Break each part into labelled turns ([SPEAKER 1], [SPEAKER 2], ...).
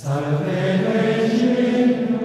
[SPEAKER 1] Salve Regina,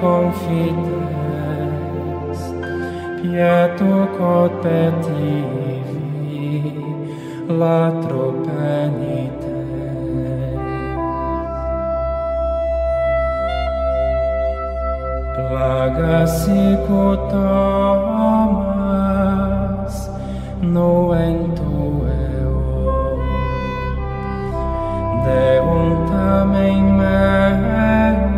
[SPEAKER 1] confidence, Pieto quod petivi latro plaga Plagasi cotamas noentum eo, Deum tamen meum,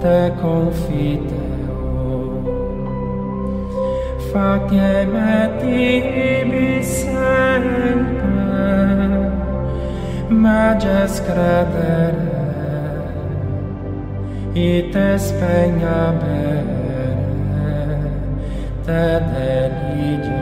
[SPEAKER 1] te confideo. Oh. Fa che me tibi sempre, ma credere e te spegna bene, te deligio.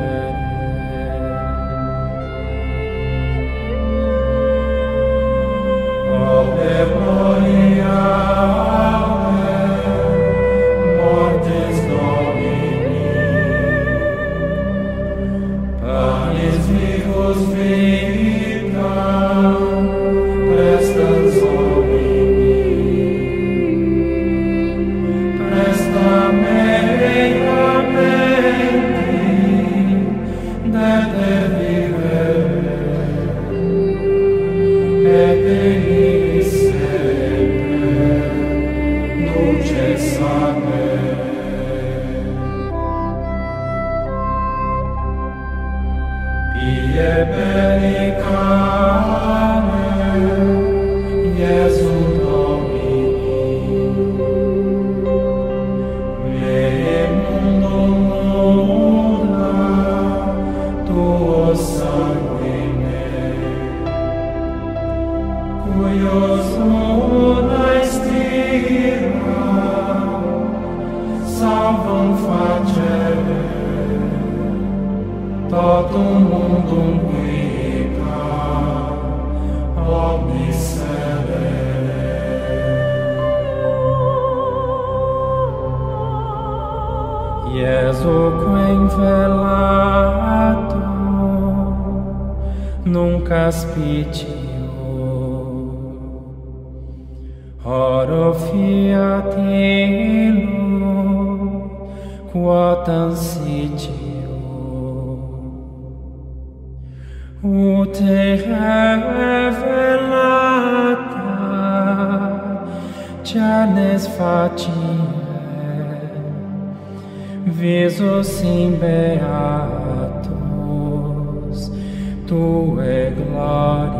[SPEAKER 1] aspitio oro fiat illum quod ut revelata Janes facie visus in beae tuae eh, glad.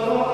[SPEAKER 1] Salvador.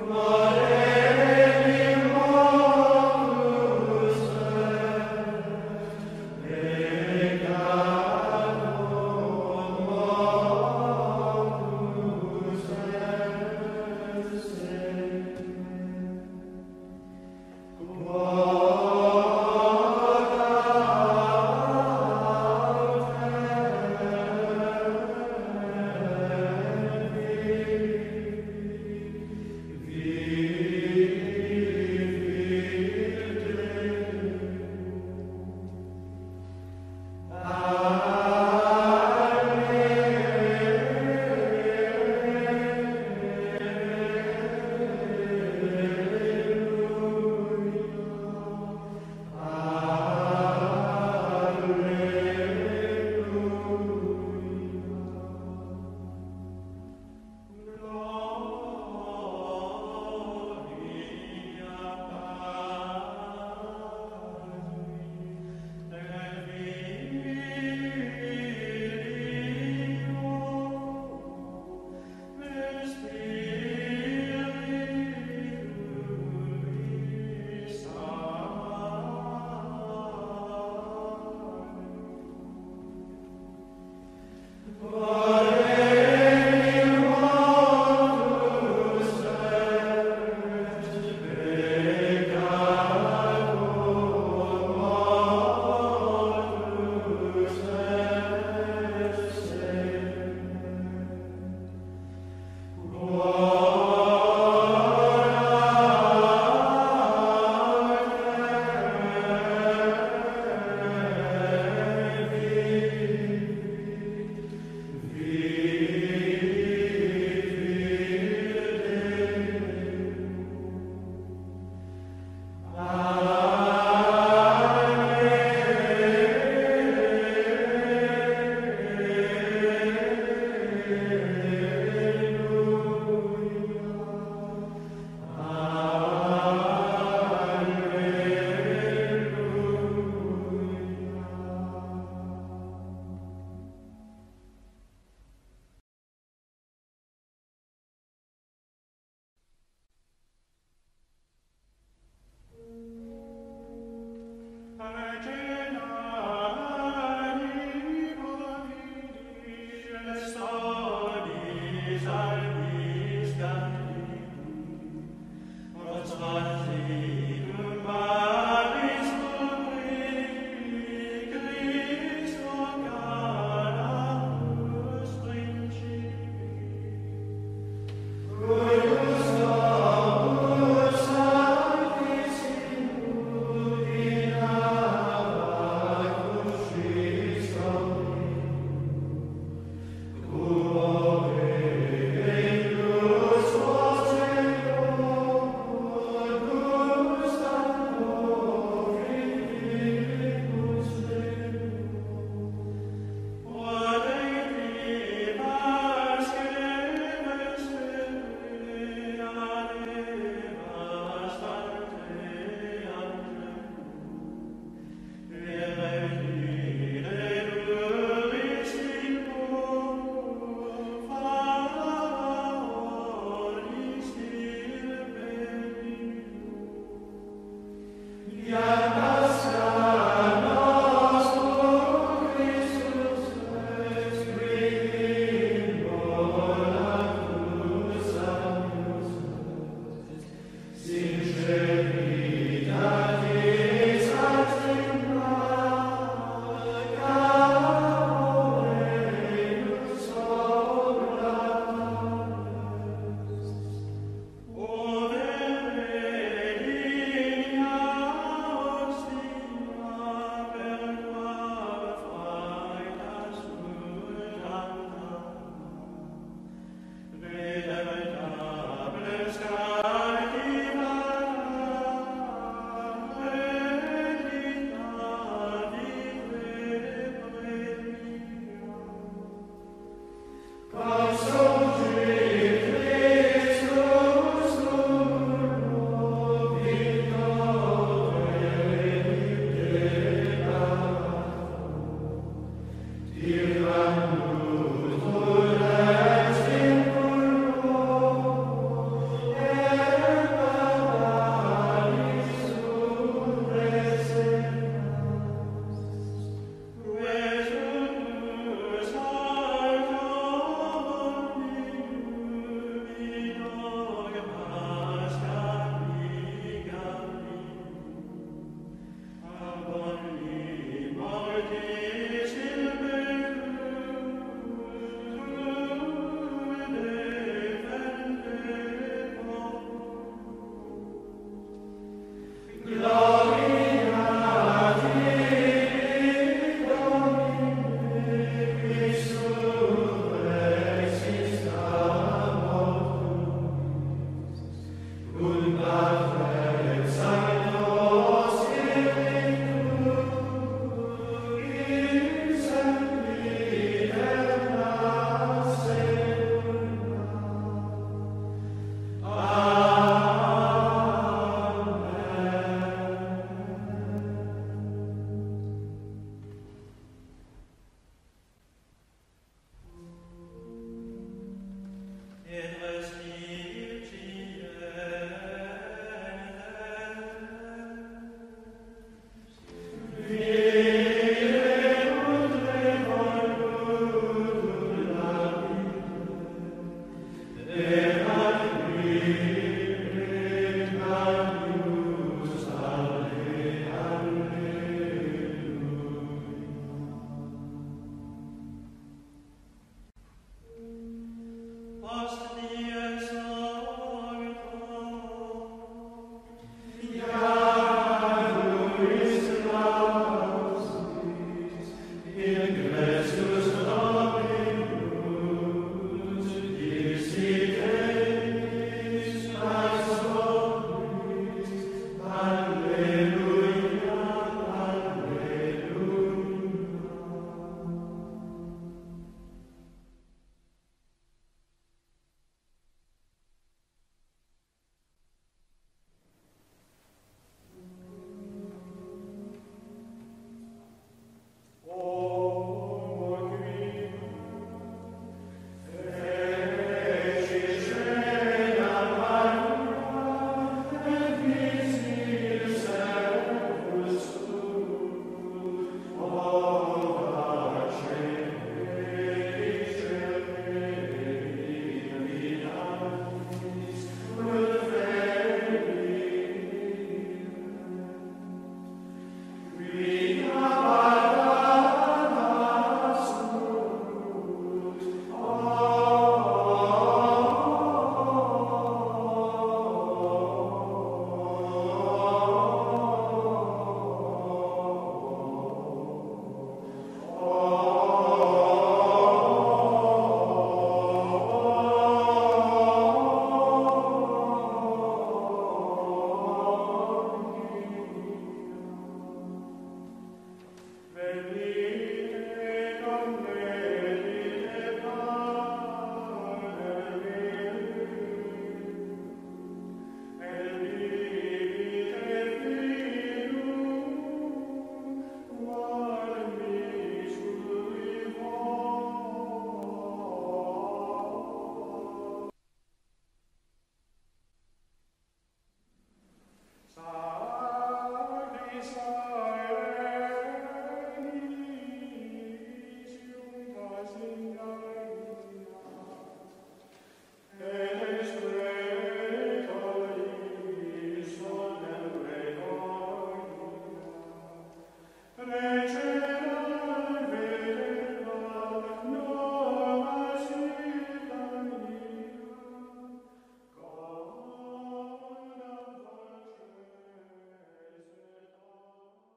[SPEAKER 1] Come on.